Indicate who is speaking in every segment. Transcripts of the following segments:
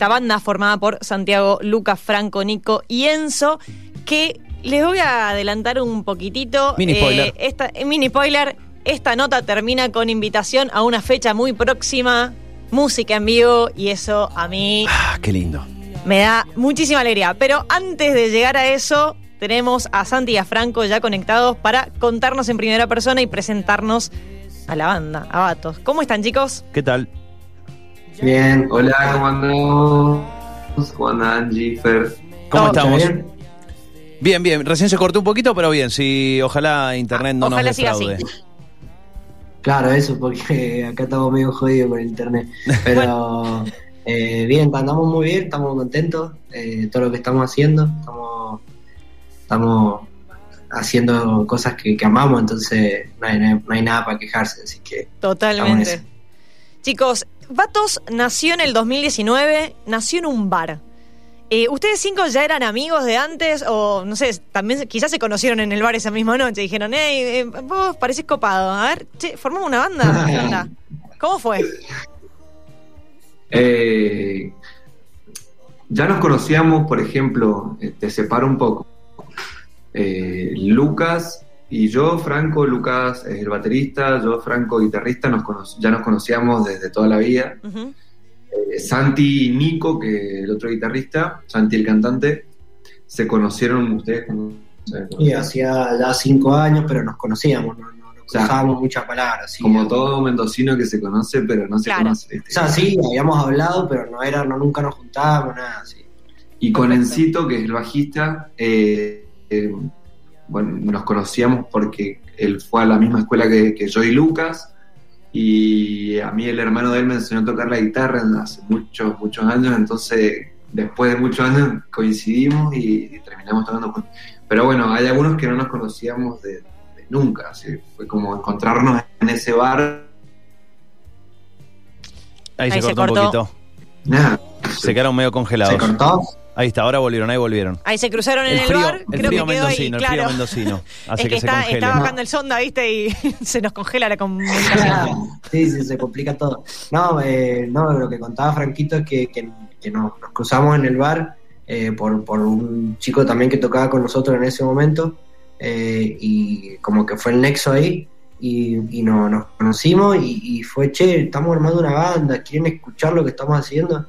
Speaker 1: La banda formada por Santiago, Lucas, Franco, Nico y Enzo, que les voy a adelantar un poquitito.
Speaker 2: Mini spoiler.
Speaker 1: esta, eh, mini spoiler. Esta nota termina con invitación a una fecha muy próxima, música en vivo, y eso a mí
Speaker 2: Ah, qué lindo.
Speaker 1: me da muchísima alegría. Pero antes de llegar a eso, tenemos a Santi y a Franco ya conectados para contarnos en primera persona y presentarnos a la banda, a Vatos. ¿Cómo están, chicos?
Speaker 2: ¿Qué tal?
Speaker 3: Bien, hola, ¿cómo andamos? ¿Cómo andan, Angie, Fer?
Speaker 2: ¿Cómo estamos?
Speaker 3: bien?
Speaker 2: Bien, bien. Recién se cortó un poquito, pero bien. Sí, ojalá internet no
Speaker 1: Ojalá
Speaker 2: nos
Speaker 1: siga
Speaker 2: defraude.
Speaker 1: así.
Speaker 4: Claro, eso, porque acá estamos medio jodidos con internet. Pero eh, bien, andamos muy bien, estamos contentos de todo lo que estamos haciendo. Estamos, estamos haciendo cosas que, que amamos, entonces no hay, no hay- nada para quejarse. Así que
Speaker 1: Totalmente. Chicos, Vatos nació en el 2019, nació en un bar. Eh, ¿Ustedes cinco ya eran amigos de antes o, no sé, también quizás se conocieron en el bar esa misma noche? Dijeron, hey, eh, vos parecés copado. A ver, che, formamos una banda. ¿Qué onda? ¿Cómo fue?
Speaker 3: Eh, ya nos conocíamos, por ejemplo, te separo un poco. Lucas y yo, Franco, Lucas es el baterista, yo, Franco, guitarrista, nos cono- ya nos conocíamos desde toda la vida. Eh, Santi y Nico, que el otro guitarrista, Santi el cantante, se conocieron ustedes cuando se
Speaker 4: Y
Speaker 3: conocieron?
Speaker 4: hacía ya cinco años, pero nos conocíamos, no, no, no
Speaker 3: sea,
Speaker 4: cruzábamos muchas palabras. sí.
Speaker 3: Como todo mendocino que se conoce, pero no se
Speaker 1: Claro.
Speaker 3: conoce. ¿viste?
Speaker 4: O sea, sí, habíamos hablado, pero no era, no, nunca nos juntábamos, nada así.
Speaker 3: Y con Encito, que es el bajista, eh, eh, bueno, nos conocíamos porque él fue a la misma escuela que, que yo y Lucas. Y a mí el hermano de él me enseñó a tocar la guitarra hace muchos, muchos años. Entonces, después de muchos años coincidimos y, y terminamos tocando juntos. Pero bueno, hay algunos que no nos conocíamos de, de nunca. así, fue como encontrarnos en ese bar.
Speaker 2: Ahí,
Speaker 1: Ahí
Speaker 2: se,
Speaker 1: se
Speaker 2: cortó, un poquito.
Speaker 3: Nada,
Speaker 2: Se quedaron medio
Speaker 4: ¿Se
Speaker 2: congelados.
Speaker 4: cortó?
Speaker 2: Ahí está, ahora volvieron, ahí volvieron.
Speaker 1: Ahí se cruzaron en
Speaker 2: El frío,
Speaker 1: bar,
Speaker 2: el
Speaker 1: creo
Speaker 2: frío
Speaker 1: que quedó ahí,
Speaker 2: mendocino, el
Speaker 1: claro.
Speaker 2: frío mendocino. Hace
Speaker 1: es que,
Speaker 2: que, se
Speaker 1: está,
Speaker 2: congele.
Speaker 1: está bajando el sonda, ¿viste? Y se nos congela la comunicación.
Speaker 4: Sí, sí, se complica todo. No, eh, no, lo que contaba Franquito es que, que- que nos, nos cruzamos en el bar eh, por, por un chico también que tocaba con nosotros en ese momento eh, y como que fue el nexo ahí y, y no- nos conocimos y, y fue, che, estamos armando una banda, quieren escuchar lo que estamos haciendo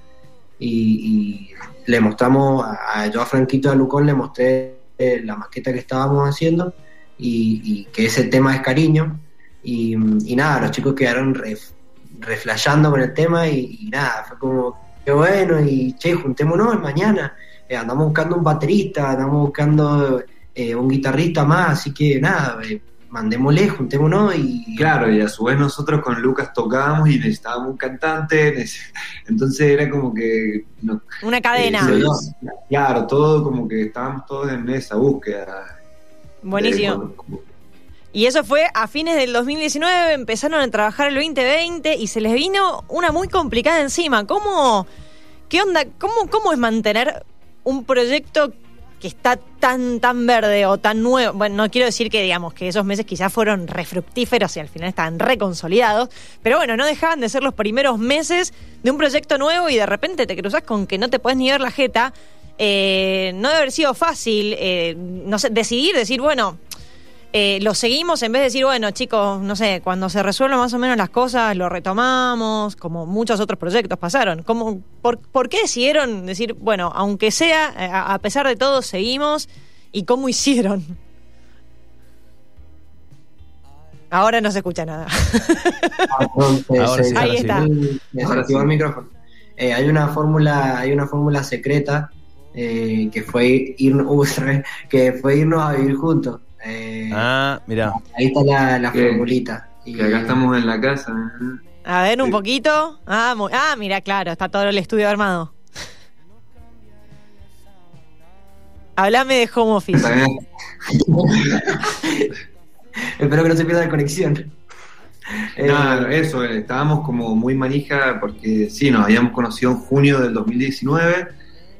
Speaker 4: y, le mostramos a, yo a Franquito a Lucón le mostré eh, la maqueta que estábamos haciendo y, y que ese tema es cariño y, y nada, los chicos quedaron re, reflejando con el tema y, nada, fue como, qué bueno, y che, juntémonos mañana. Eh, andamos buscando un baterista, andamos buscando eh, un guitarrista más, así que nada, mandémosle, juntémonos y.
Speaker 3: Claro, y a su vez nosotros con Lucas tocábamos y necesitábamos un cantante, entonces era como que... no-
Speaker 1: Una cadena.
Speaker 3: eh, claro, todo como que estábamos todos en esa búsqueda.
Speaker 1: Buenísimo.
Speaker 3: De- como- como-
Speaker 1: Y eso fue a fines del 2019, empezaron a trabajar el 2020 y se les vino una muy complicada encima. ¿Cómo, qué onda, cómo, cómo es mantener un proyecto que está tan, tan verde o tan nuevo? Bueno, no quiero decir que digamos que esos meses quizás fueron refructíferos y al final estaban reconsolidados, pero bueno, no dejaban de ser los primeros meses de un proyecto nuevo y de repente te cruzas con que no te puedes ni ver la jeta. Eh, no debe haber sido fácil, eh, no sé, decidir, decir, bueno, eh, lo seguimos en vez de decir, bueno, chicos, no sé, cuando se resuelvan más o menos las cosas, lo retomamos, como muchos otros proyectos pasaron. ¿Cómo, por, por qué decidieron decir, bueno, aunque sea, eh, a, a pesar de todo, seguimos? ¿Y cómo hicieron? Ahora no se escucha nada.
Speaker 4: Ah,
Speaker 2: Ahora
Speaker 1: ahora
Speaker 4: se-
Speaker 1: sí. está.
Speaker 4: el micrófono. Eh, hay una fórmula, hay una fórmula secreta eh, que fue re- que fue irnos a vivir juntos. Eh,
Speaker 2: Ah, mira.
Speaker 4: Ahí está la, la formulita. Y-
Speaker 3: Que acá estamos en la casa. ¿eh?
Speaker 1: A ver, un
Speaker 3: Sí.
Speaker 1: poquito. Ah, ah, mira, claro, está todo el estudio armado. Háblame de home office.
Speaker 4: Espero que no se pierda la conexión. Eh,
Speaker 3: No, eso, eh, estábamos como muy manija porque sí, nos habíamos conocido en junio del 2019.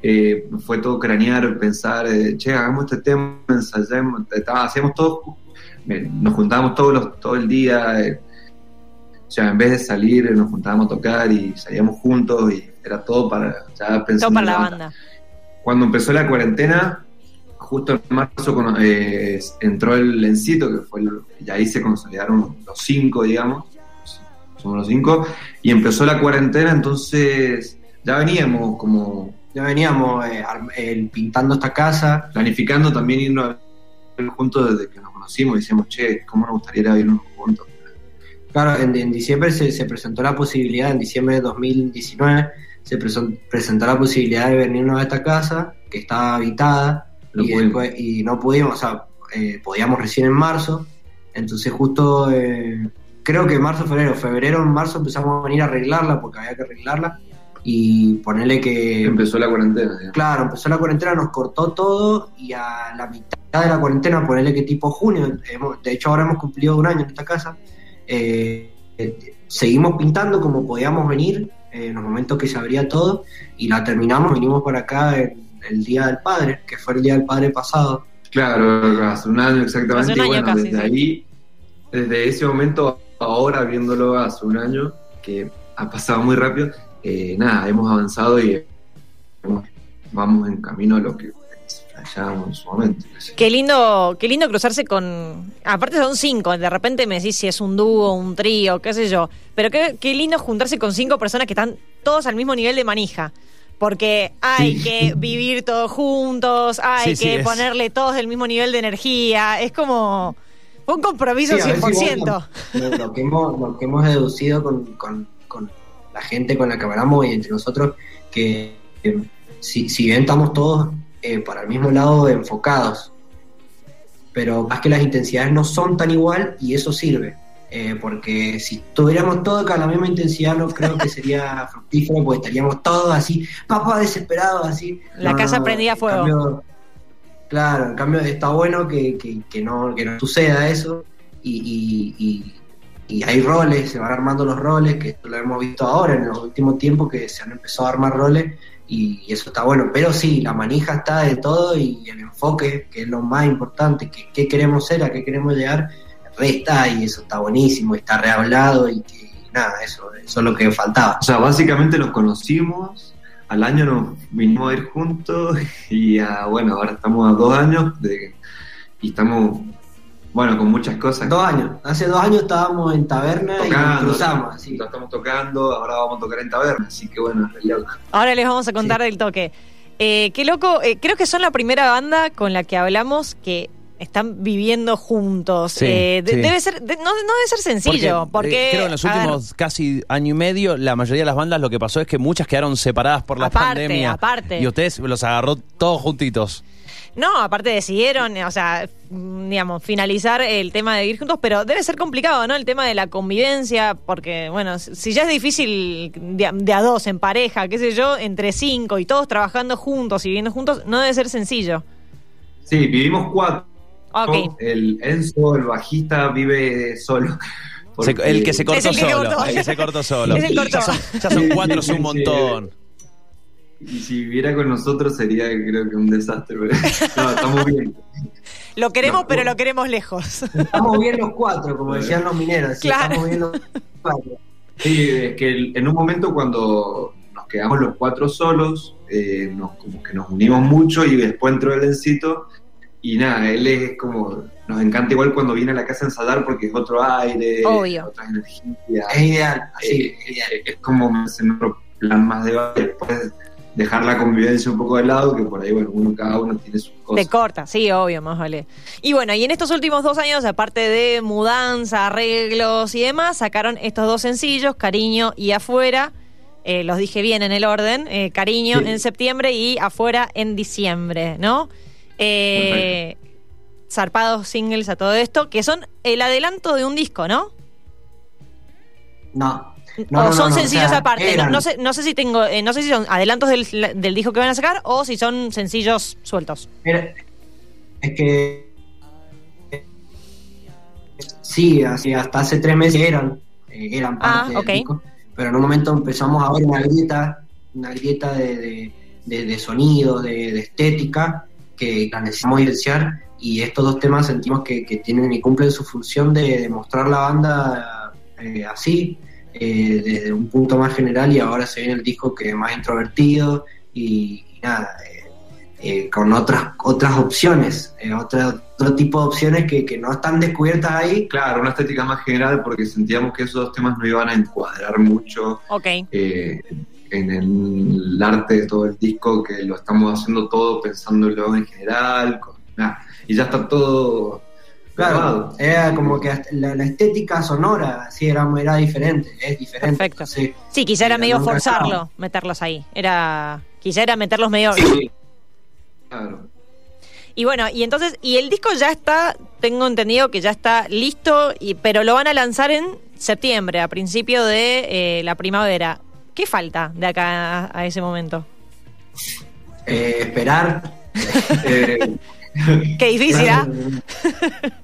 Speaker 3: Eh, fue todo cranear, pensar, eh, che, hagamos este tema, ensayemos, hacíamos todo, eh, nos juntábamos todos los, todo el día. eh, o sea, en vez de salir, nos juntábamos a tocar y salíamos juntos y era todo para ya pensando
Speaker 1: Todo para la
Speaker 3: banda.
Speaker 1: banda.
Speaker 3: Cuando empezó la cuarentena, justo en marzo eh, entró el Lencito, que fue el- y ahí se consolidaron los cinco, digamos, somos los cinco, y empezó la cuarentena, entonces ya veníamos como
Speaker 4: Ya veníamos eh, eh, pintando esta casa.
Speaker 3: planificando también irnos juntos desde que nos conocimos, y decíamos, che, ¿cómo nos gustaría ir a irnos juntos?
Speaker 4: Claro, en, en diciembre se, se presentó la posibilidad, en diciembre de 2019, se presen- presentó la posibilidad de venirnos a esta casa, que estaba habitada,
Speaker 3: No
Speaker 4: y, después- y no pudimos, o sea, eh, podíamos recién en marzo, entonces justo, eh, creo que marzo, febrero, febrero, en marzo empezamos a venir a arreglarla, porque había que arreglarla, y ponerle que...
Speaker 3: Empezó la cuarentena, digamos.
Speaker 4: Claro, empezó la cuarentena, nos cortó todo y a la mitad de la cuarentena, ponerle que tipo junio, hemos- de hecho ahora hemos cumplido un año en esta casa, eh, eh, seguimos pintando como podíamos venir eh, en los momentos que se abría todo y la terminamos, vinimos para acá el, el Día del Padre, que fue el Día del Padre pasado.
Speaker 3: Claro, hace un año exactamente.
Speaker 1: Hace un
Speaker 3: y bueno,
Speaker 1: casi,
Speaker 3: desde
Speaker 1: sí.
Speaker 3: ahí, desde ese momento, ahora viéndolo hace un año, que ha pasado muy rápido, eh, nada, hemos avanzado y hemos- vamos en camino a lo que flasheábamos en su momento.
Speaker 1: Qué lindo, qué lindo cruzarse con. Aparte son cinco, de repente me decís si es un dúo, un trío, qué sé yo. Pero qué, qué lindo juntarse con cinco personas que están todos al mismo nivel de manija. Porque hay
Speaker 3: Sí.
Speaker 1: que vivir todos juntos, hay
Speaker 2: Sí, sí,
Speaker 1: que
Speaker 2: es.
Speaker 1: ponerle todos el mismo nivel de energía. Es como un compromiso
Speaker 4: Sí, a ver si
Speaker 1: 100%.
Speaker 4: vos- lo, que hemos, lo que hemos deducido con, con- con la gente con la que hablamos y entre nosotros, que eh, si, si bien estamos todos eh, para el mismo lado enfocados, pero más que las intensidades no son tan igual y eso sirve. eh, porque si tuviéramos todo con la misma intensidad no creo que sería fructífero porque estaríamos todos así, papá desesperados así.
Speaker 1: La
Speaker 4: No,
Speaker 1: casa
Speaker 4: no,
Speaker 1: prendida a
Speaker 4: en
Speaker 1: fuego.
Speaker 4: cambio, claro, en cambio está bueno que, que- que no, que no suceda eso y, y- y- y hay roles, se van armando los roles, que esto lo hemos visto ahora en los últimos tiempos que se han empezado a armar roles y, eso está bueno, pero sí, la manija está de todo y el enfoque, que es lo más importante, que qué queremos ser, a qué queremos llegar, resta y eso está buenísimo, está rehablado y que nada, eso, eso es lo que faltaba.
Speaker 3: O sea, básicamente nos conocimos, al año nos vinimos a ir juntos y bueno, ahora estamos a dos años y estamos, bueno, con muchas cosas.
Speaker 4: Dos años, hace dos años estábamos en taberna y nos
Speaker 3: tocando,
Speaker 4: cruzamos, así.
Speaker 3: lo estamos tocando, ahora vamos a tocar en taberna, así que bueno, es loco.
Speaker 1: Ahora les vamos a contar del toque. Eh, qué loco, eh, creo que son la primera banda con la que hablamos que están viviendo juntos.
Speaker 2: Sí,
Speaker 1: Eh, de-
Speaker 2: sí.
Speaker 1: Debe ser, de- no, no debe ser sencillo, porque,
Speaker 2: eh, creo que en los
Speaker 1: ver,
Speaker 2: últimos casi año y medio, la mayoría de las bandas lo que pasó es que muchas quedaron separadas por la
Speaker 1: Aparte,
Speaker 2: pandemia.
Speaker 1: aparte.
Speaker 2: Y ustedes los agarró todos juntitos.
Speaker 1: No, aparte decidieron, o sea, digamos, finalizar el tema de vivir juntos, pero debe ser complicado, ¿no? El tema de la convivencia, porque, bueno, si ya es difícil de, a- de a dos, en pareja, qué sé yo, entre cinco y todos trabajando juntos y viviendo juntos, no debe ser sencillo.
Speaker 3: Sí, vivimos cuatro.
Speaker 1: Ok.
Speaker 3: El Enzo, el bajista, vive solo. Porque-
Speaker 2: el que se cortó solo. El que se cortó solo. Ya son, ya son cuatro, es un montón.
Speaker 3: Y si viviera con nosotros sería creo que un desastre. pero- No, estamos bien.
Speaker 1: Lo queremos,
Speaker 3: No,
Speaker 1: pero lo queremos lejos.
Speaker 4: Estamos bien los cuatro, como decían los mineros, sí,
Speaker 1: Claro.
Speaker 4: estamos bien los cuatro.
Speaker 3: Sí, es que en un momento cuando nos quedamos los cuatro solos, eh, nos, como que nos unimos mucho y después entró el Encito y nada, él es como, nos encanta igual cuando viene a la casa a ensayar porque es otro aire,
Speaker 1: Obvio.
Speaker 3: otras energías.
Speaker 4: Es ideal, así,
Speaker 3: Eh,
Speaker 4: es ideal.
Speaker 3: es como otro plan más de después dejar la convivencia un poco de lado, que por ahí, bueno, uno cada uno tiene sus cosas.
Speaker 1: corta, sí, obvio, más vale. Y bueno, y en estos últimos dos años, aparte de mudanza, arreglos y demás, sacaron estos dos sencillos, Cariño y Afuera. Eh, los dije bien en el orden. eh, Cariño
Speaker 3: Sí.
Speaker 1: en septiembre y Afuera en diciembre, ¿no? Eh, zarpados singles a todo esto, que son el adelanto de un disco, ¿no?
Speaker 4: No.
Speaker 1: O
Speaker 4: No, no,
Speaker 1: son
Speaker 4: no, no,
Speaker 1: sencillos
Speaker 4: o sea,
Speaker 1: aparte. No,
Speaker 4: eran.
Speaker 1: no sé, no sé si tengo, eh, no sé si son adelantos del, del disco que van a sacar o si son sencillos sueltos.
Speaker 4: Era- es que. Sí, así, hasta hace tres meses eran, eh, eran
Speaker 1: Ah,
Speaker 4: parte del disco, pero en un momento empezamos a ver una grieta, una grieta de, de, de- de sonido, de, estética, que la necesitamos evidenciar y estos dos temas sentimos que, que tienen y cumplen su función de, de mostrar la banda eh, así, eh, desde un punto más general y ahora se viene el disco que es más introvertido y, y nada, eh, eh, con otras otras opciones, eh, otra- otro tipo de opciones que, que no están descubiertas ahí.
Speaker 3: Claro, una estética más general porque sentíamos que esos dos temas no iban a encuadrar mucho
Speaker 1: Ok.
Speaker 3: eh, en el arte de todo el disco, que lo estamos haciendo todo pensándolo en general, con- nada, y ya está todo
Speaker 4: Claro, era como que hasta la, la estética sonora sí era, era diferente, es diferente.
Speaker 1: Perfecto.
Speaker 4: Sí.
Speaker 1: Sí, quizá era medio forzarlo,
Speaker 4: estaba.
Speaker 1: meterlos ahí. Era. Quizá era meterlos medio.
Speaker 3: Sí. Claro.
Speaker 1: Y bueno, y entonces, y el disco ya está, tengo entendido que ya está listo, y, pero lo van a lanzar en septiembre, a principio de eh, la primavera. ¿Qué falta de acá a, a ese momento?
Speaker 4: Eh, esperar.
Speaker 3: Eh,
Speaker 1: Qué difícil, ¿ah?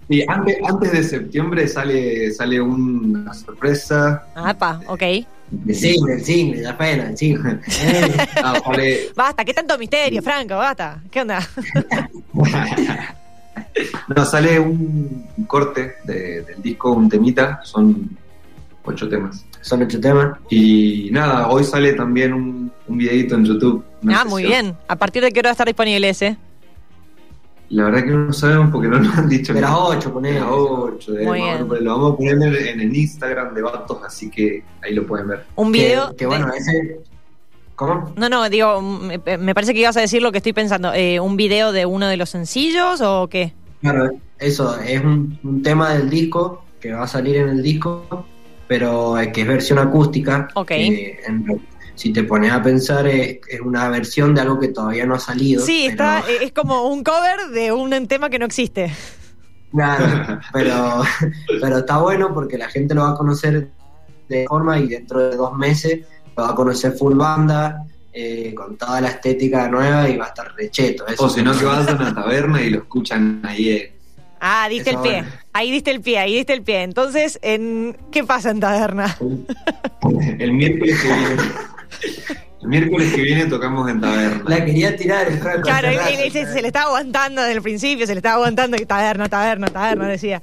Speaker 3: y antes, antes de septiembre sale, sale una sorpresa.
Speaker 1: Ah, pa, ok.
Speaker 4: El single, el single, ya pena, el single. Eh,
Speaker 3: Ah,
Speaker 1: Basta, ¿qué tanto misterio, Franco? Basta. ¿Qué onda?
Speaker 3: no, sale un corte de- del disco, un temita, son ocho temas.
Speaker 4: son ocho temas.
Speaker 3: Y nada, hoy sale también un, un videito en YouTube.
Speaker 1: Ah, muy bien. ¿A partir de qué hora va a estar disponible ese?
Speaker 3: La verdad que no sabemos porque no nos han dicho
Speaker 4: De las
Speaker 3: nada.
Speaker 4: ocho,
Speaker 3: De
Speaker 4: ponele.
Speaker 3: las ocho, de-
Speaker 1: Muy bien.
Speaker 3: lo vamos a poner en, en el Instagram de Vatos, así que ahí lo pueden ver.
Speaker 1: Un video.
Speaker 4: Que, bueno, ese. ¿Cómo?
Speaker 1: No, no, digo, me, me parece que ibas a decir lo que estoy pensando. Eh, ¿Un video de uno de los sencillos o qué?
Speaker 4: Claro, eso es un, un tema del disco que va a salir en el disco, pero que es versión acústica.
Speaker 1: Ok.
Speaker 4: que en- si te pones a pensar, es, es una versión de algo que todavía no ha salido.
Speaker 1: Sí,
Speaker 4: pero-
Speaker 1: está, eh, es como un cover de un tema que no existe.
Speaker 4: Claro, pero, pero está bueno porque la gente lo va a conocer de forma y dentro de dos meses lo va a conocer full banda, eh, con toda la estética nueva y va a estar recheto.
Speaker 3: O si no, que vayan a la taberna y lo escuchan ahí.
Speaker 1: Ah, diste
Speaker 4: Eso
Speaker 1: el pie. Ahí diste el pie, ahí diste el pie. Entonces, en ¿qué pasa en Taberna?
Speaker 3: El miércoles que viene. El miércoles que viene tocamos en taberna.
Speaker 4: La quería tirar.
Speaker 1: Claro, él, él- él se, le estaba aguantando desde el principio, se le estaba aguantando y Taberna, Taberna, Taberna, decía.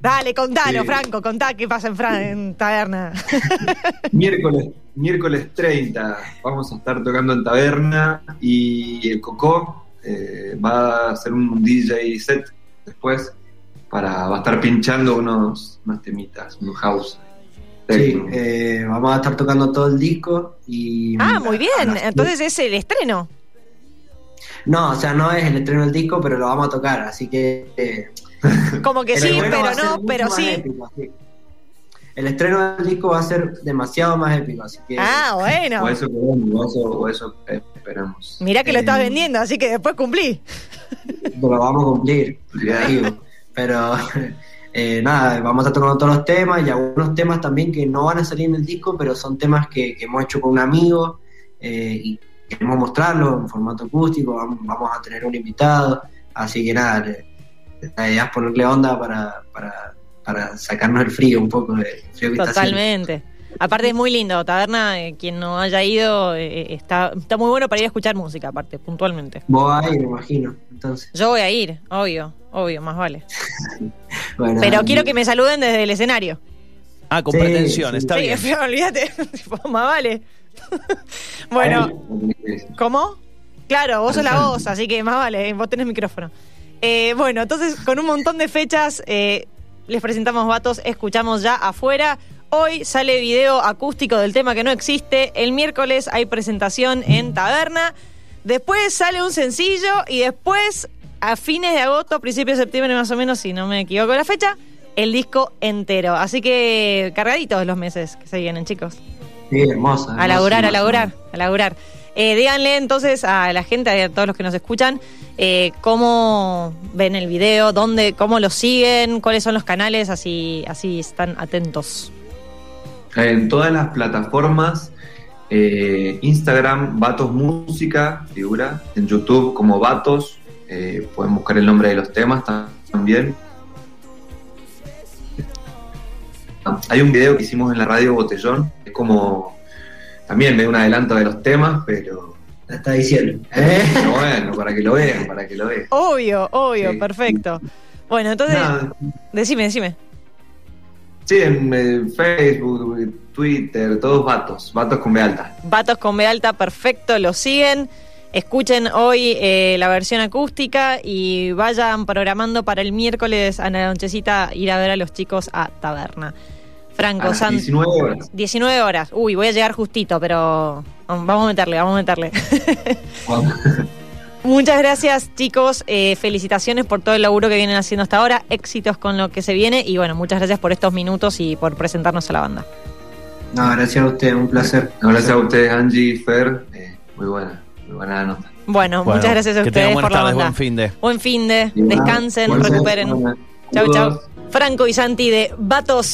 Speaker 1: Dale, contalo,
Speaker 3: Sí.
Speaker 1: Franco, contá qué pasa en, Fran- en Taberna.
Speaker 3: Miércoles, miércoles 30 vamos a estar tocando en taberna y el Cocó eh, va a hacer un DJ set después para va a estar pinchando unos, unos temitas, un house.
Speaker 4: Sí, eh, vamos a estar tocando todo el disco y...
Speaker 1: Ah, muy bien.
Speaker 4: las-
Speaker 1: Entonces es el estreno.
Speaker 4: No, o sea, no es el estreno del disco, pero lo vamos a tocar, así que... eh,
Speaker 1: Como que sí, pero no, pero
Speaker 4: más
Speaker 1: sí.
Speaker 4: épico, sí. El estreno del disco va a ser demasiado más épico, así que...
Speaker 1: Ah, bueno.
Speaker 3: O eso queremos, o eso, o eso esperamos.
Speaker 1: Mirá que lo estás
Speaker 4: eh,
Speaker 1: vendiendo, así que después cumplí.
Speaker 4: lo vamos a cumplir, te digo. Pero eh, nada, vamos a tocando todos los temas y algunos temas también que no van a salir en el disco, pero son temas que, que hemos hecho con un amigo eh, y queremos mostrarlos en formato acústico, vamos, vamos a tener un invitado, así que nada, la idea es ponerle onda para, para, para sacarnos el frío un poco, el frío que está.
Speaker 1: Totalmente. Aparte es muy lindo, Taberna, eh, quien no haya ido, eh, está, está muy bueno para ir a escuchar música, aparte, puntualmente.
Speaker 4: Vos ahí, me imagino, entonces.
Speaker 1: Yo voy a ir, obvio, obvio, más vale.
Speaker 4: Bueno,
Speaker 1: Pero quiero que me saluden desde el escenario.
Speaker 2: Ah, con
Speaker 4: Sí,
Speaker 2: pretensión,
Speaker 4: sí.
Speaker 2: está
Speaker 1: sí,
Speaker 2: bien.
Speaker 1: pero olvídate, tipo, más vale. bueno, ¿cómo? Claro, vos sos la voz, así que más vale, vos tenés micrófono. Eh, bueno, entonces con un montón de fechas eh, les presentamos vatos, escuchamos ya afuera. Hoy sale video acústico del tema que no existe. El miércoles hay presentación en Taberna. Después sale un sencillo y después, a fines de agosto, principios de septiembre más o menos, si no me equivoco la fecha, el disco entero. Así que cargaditos los meses que se vienen, chicos.
Speaker 4: Sí, hermosa.
Speaker 1: A laburar, a laburar, a laburar. Eh, díganle entonces a la gente, a todos los que nos escuchan, eh, cómo ven el video, dónde, cómo lo siguen, cuáles son los canales, así, así están atentos.
Speaker 3: En todas las plataformas, eh, Instagram, Vatos Música, figura, en YouTube como Vatos, eh, pueden buscar el nombre de los temas tam- también. Hay un video que hicimos en la radio Botellón, es como también de un adelanto de los temas, pero,
Speaker 4: La está diciendo. ¿Eh?
Speaker 3: pero bueno, para que lo vean, para que lo vean.
Speaker 1: Obvio, obvio,
Speaker 3: Sí.
Speaker 1: perfecto. Bueno, entonces,
Speaker 3: Nada,
Speaker 1: decime, decime.
Speaker 3: Sí, en eh, Facebook, Twitter, todos vatos, vatos con B alta.
Speaker 1: Vatos con B alta, perfecto, lo siguen. Escuchen hoy eh, la versión acústica y vayan programando para el miércoles a la nochecita ir a ver a los chicos a Taberna. Franco,
Speaker 3: A las
Speaker 1: San-
Speaker 3: 19 horas.
Speaker 1: 19 horas. Uy, voy a llegar justito, pero vamos a meterle, vamos a meterle. Muchas gracias, chicos. Eh, felicitaciones por todo el laburo que vienen haciendo hasta ahora. Éxitos con lo que se viene. Y bueno, muchas gracias por estos minutos y por presentarnos a la banda.
Speaker 4: No, gracias a usted, un placer.
Speaker 3: No, gracias a ustedes, Angie, Fer. eh, muy buena, muy buena nota.
Speaker 1: Bueno,
Speaker 2: Bueno,
Speaker 1: muchas gracias a
Speaker 2: que
Speaker 1: ustedes
Speaker 2: tengan
Speaker 1: por
Speaker 2: buenas
Speaker 1: la
Speaker 2: tardes,
Speaker 1: banda.
Speaker 2: buen fin de.
Speaker 1: Buen fin de. Descansen, recuperen. Chau, chau. Franco y Santi de Vatos